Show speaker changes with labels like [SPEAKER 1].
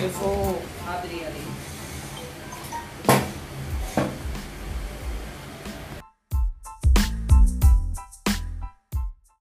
[SPEAKER 1] Eu sou
[SPEAKER 2] Adriana.